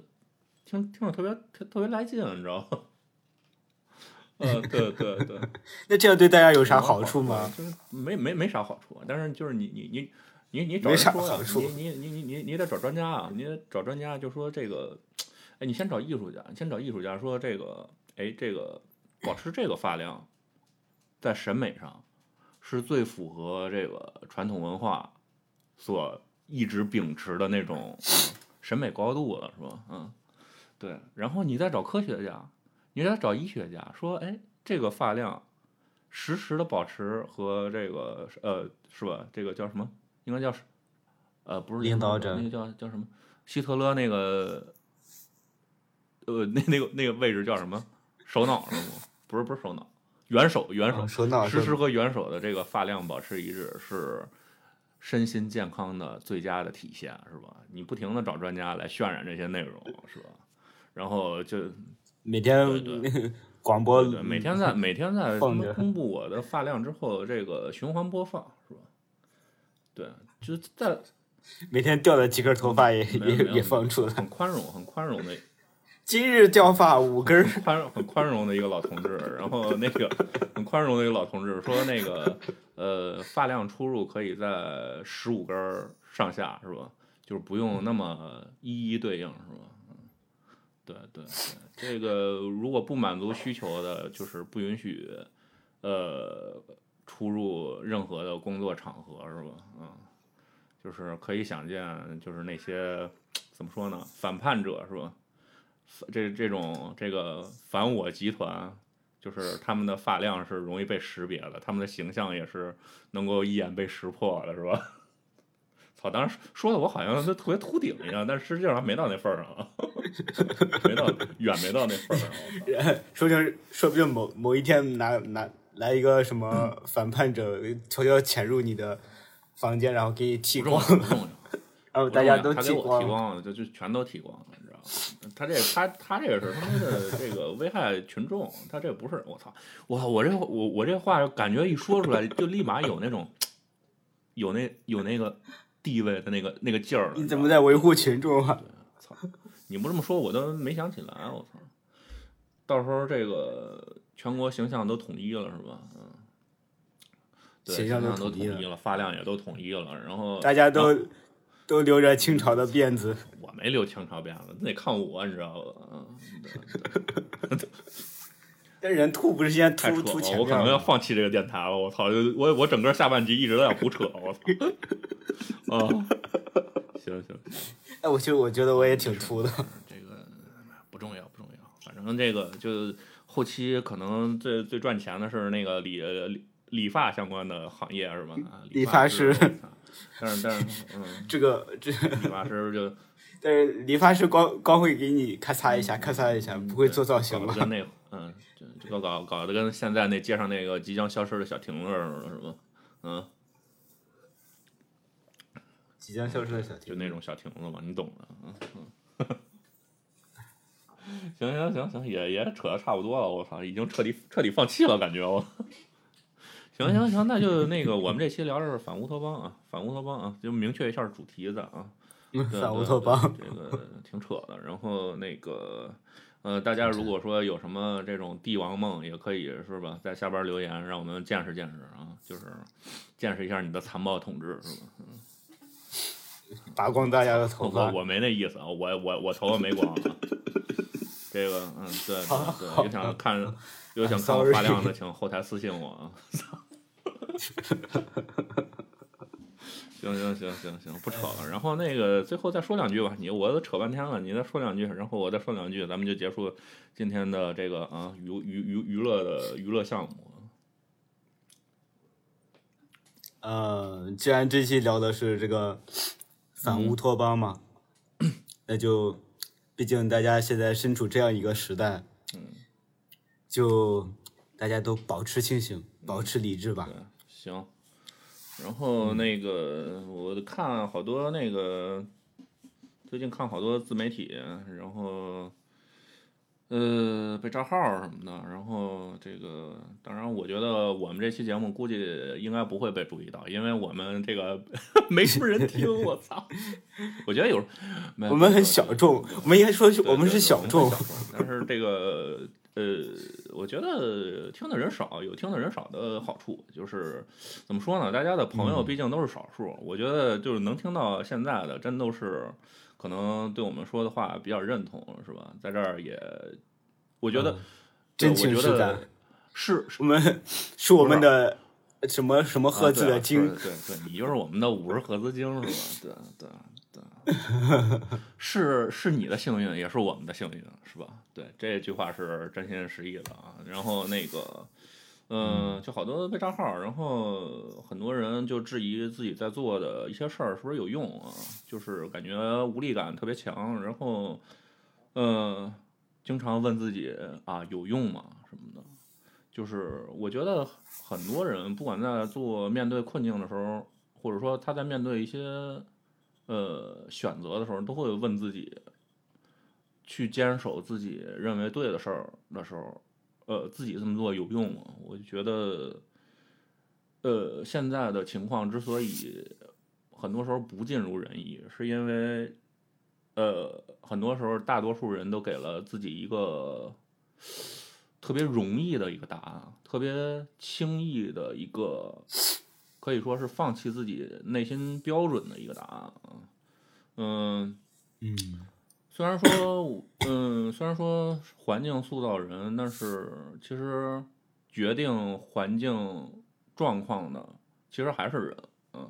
听听着特别特特别来劲，你知道吗？呃，对对对，<laughs> 那这样对大家有有啥好处吗？？就是没没没啥好处，但是就是你你你你你找人说呀你你你你你你得找专家啊，你得找专家就说这个，哎，你先找艺术家，你先找艺术家说这个，哎，这个保持这个发量，在审美上是最符合这个传统文化所一直秉持的那种嗯 <laughs> 审美高度了，是吧？嗯，对。然后你再找科学家，你再找医学家，说，哎，这个发量实时的保持和这个呃，是吧？这个叫什么？应该叫是呃，不是领导者那个叫叫什么？希特勒那个呃，那那个那个位置叫什么？首脑是吗？不是不是首脑，元首元首嗯，首脑是实时和元首的这个发量保持一致是身心健康的最佳的体现，是吧？你不停的找专家来渲染这些内容，是吧？然后就每天对广播对对每天在每天在公布我的发量之后，这个循环播放？对，就在每天掉的几根头发也也也放出来。很宽容，很宽容的，今日掉发五根儿，<laughs> 宽很宽容的一个老同志，然后那个很宽容的一个老同志说，那个呃发量出入可以在十五根上下，是吧？就是不用那么一一对应，是吧？嗯，对对对，这个如果不满足需求的，就是不允许呃出入任何的工作场合，是吧？嗯，就是可以想见，就是那些怎么说呢，反叛者，是吧？这这种这个反我集团，就是他们的发量是容易被识别的，他们的形象也是能够一眼被识破的，是吧？<laughs> 操，当时说的我好像都特别秃顶一样，但实际上还没到那份儿上，<laughs> 没到远没到那份儿上。<laughs> 说不定说不定某某一天拿拿来一个什么反叛者，悄悄潜入你的房间，然后给你剃光，了，<laughs> 然后大家都他给我光剃光了，就就全都剃光了，你知道吗？他这他他这个是他妈的这个危害群众，他这不是我操，我我这我我这话感觉一说出来就立马有那种 <tsk> 有那有那个地位的那个那个劲儿了。你怎么在维护群众啊？操！你不这么说，我都没想起来。我操！到时候这个全国形象都统一了，是吧？嗯，对，形象都都统一了发量也都统一了，然后大家都都留着清朝的辫子，我没留清朝辫子，那得看我，你知道吧？嗯，<laughs> 但人吐不是现在太扯了，秃秃前我可能要？放弃这个电台了。我操！我我整个下半集一直在胡扯，我操！<laughs> 啊，行行。哎，我其实我觉得我也挺秃的，这个不重要，不重要，反正这个就后期可能最最赚钱的是那个理理理发相关的行业是吧？啊理发发师但是但是嗯，这个这理发师就 <laughs> 但是理发师光光会给你咔嚓一下，咔嚓一下，不会做造型了？跟那嗯，就这个搞搞得跟现在那街上那个即将消失的小亭子似的，是吧？嗯，即将消失的小亭，就那种小亭子嘛，你懂的。嗯嗯。行行行行，也也扯的差不多了，我操，已经彻底彻底放弃了，感觉我。行行行，那就那个，我们这期聊的是反乌托邦啊，反乌托邦啊，就明确一下主题的啊。反乌托邦。这个挺扯的。然后那个，呃，大家如果说有什么这种帝王梦，也可以是吧，在下边留言，让我们见识见识啊，就是见识一下你的残暴统治，是吧？<laughs> 拔光大家的头发，我没那意思啊，我我我头发没光啊。这个，嗯，对对对，有想看 <laughs> 有想看我发量的，请后台私信我啊。<laughs> 行行行行行，不扯了。然后那个最后再说两句吧，你我都扯半天了，你再说两句，然后我再说两句，咱们就结束今天的这个啊娱娱娱娱乐的娱乐项目。呃，既然这期聊的是这个 <coughs> 反乌托邦嘛，<coughs> 那就毕竟大家现在身处这样一个时代，嗯，就大家都保持清醒，保持理智吧对。，行。然后那个，我看好多那个，最近看好多自媒体，然后，呃，被账号什么的。然后这个，当然，我觉得我们这期节目估计应该不会被注意到，因为我们这个 <laughs> 没什么人听。我操！<laughs> 我觉得有，我们很小众，我们应该说我们是小众我们。是小众，但是这个呃，我觉得听的人少，有听的人少的好处就是怎么说呢？大家的朋友毕竟都是少数，我觉得就是能听到现在的，真都是可能对我们说的话比较认同，是吧？在这儿也，我觉得、嗯真情实感是是我们是我们的什么什么赫兹啊对啊的精，对对对，你就是我们的五十赫兹精是吧？对对对，<laughs> 是是你的幸运，也是我们的幸运，是吧？对，这句话是真心实意的啊。然后那个，嗯，就好多被账号，然后很多人就质疑自己在做的一些事儿是不是有用啊，就是感觉无力感特别强，然后，嗯，经常问自己啊有用吗什么的。就是我觉得很多人不管在做面对困境的时候，或者说他在面对一些呃选择的时候，都会问自己，去坚守自己认为对的事儿的时候，呃，自己这么做有用吗？我就觉得，呃，现在的情况之所以很多时候不尽如人意，是因为呃，很多时候大多数人都给了自己一个特别容易的一个答案，特别轻易的一个，可以说是放弃自己内心标准的一个答案。嗯嗯，虽然说，嗯，虽然说环境塑造人，但是其实决定环境状况的，其实还是人。嗯，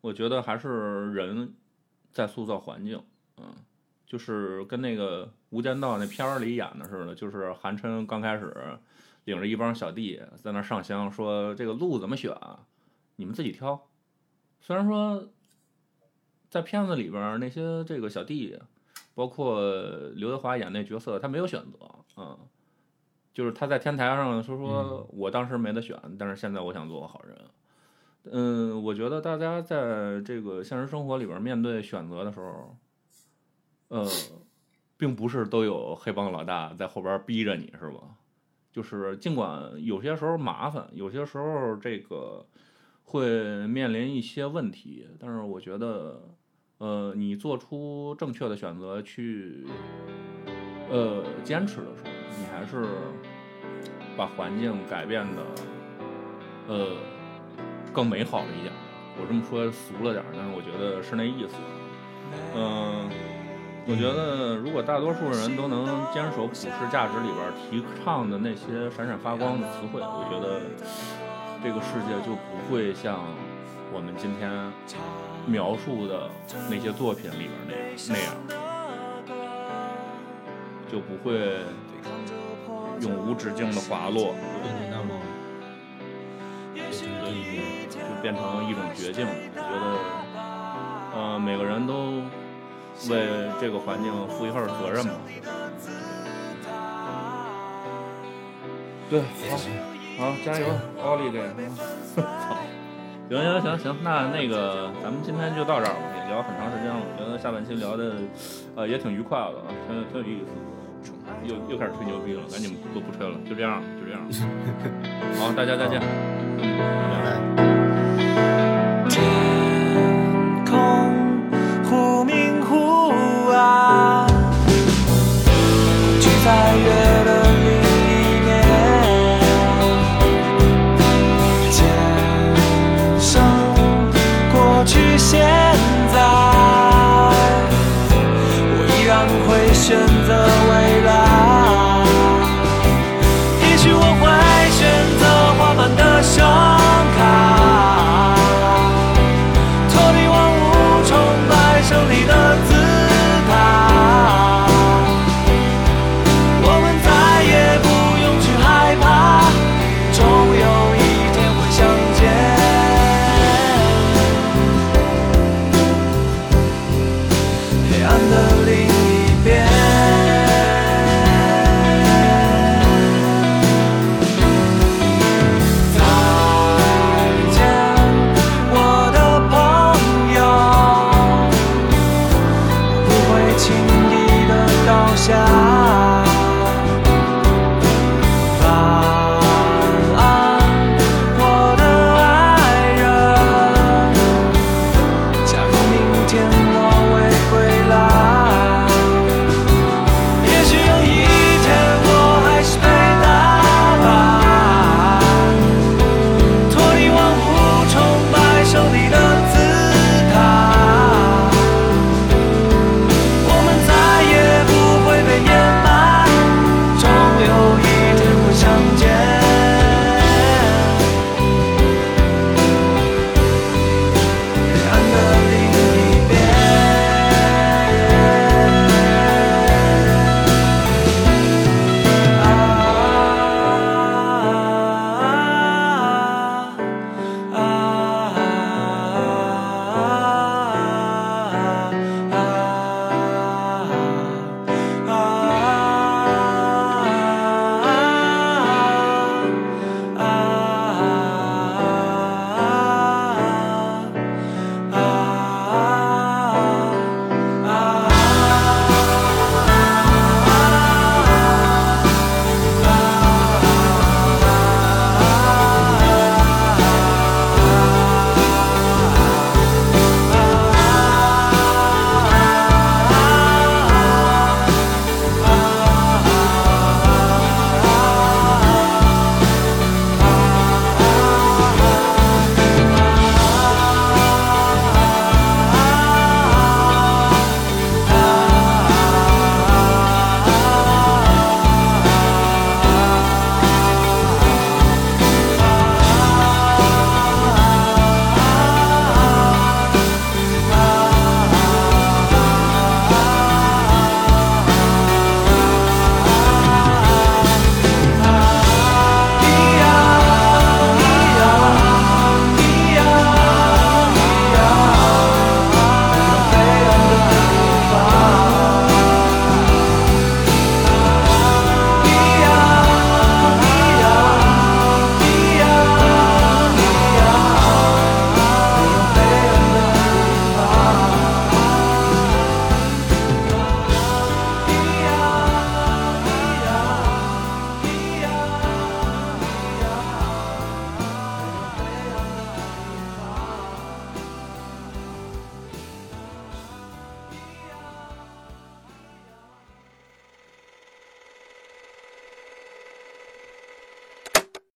我觉得还是人在塑造环境。嗯，就是跟那个《无间道》那片儿里演的似的，就是韩琛刚开始领着一帮小弟在那上香，说这个路怎么选，你们自己挑。虽然说在片子里边那些这个小弟，包括刘德华演那角色，他没有选择，嗯，就是他在天台上说说，我当时没得选，但是现在我想做个好人。嗯，我觉得大家在这个现实生活里边面对选择的时候，呃，并不是都有黑帮老大在后边逼着你，是吧？就是尽管有些时候麻烦，有些时候这个会面临一些问题，但是我觉得，呃，你做出正确的选择去，呃，坚持的时候，你还是把环境改变的，呃。更美好了一点，我这么说俗了点，但是我觉得是那意思。嗯，我觉得如果大多数人都能坚守普世价值里边提倡的那些闪闪发光的词汇，我觉得这个世界就不会像我们今天描述的那些作品里边那那样，就不会永无止境的滑落。就变成一种绝境，我觉得，呃，每个人都为这个环境负一份责任吧。对，好，好，加油，奥利给！<laughs> <laughs> 行行行行，那那个咱们今天就到这儿吧，也聊很长时间了，我觉得下半期聊的，呃，也挺愉快的，挺挺有意思。又又开始吹牛逼了，赶紧不不吹了，就这样，就这样。<laughs> 好，大家再见。嗯，拜拜。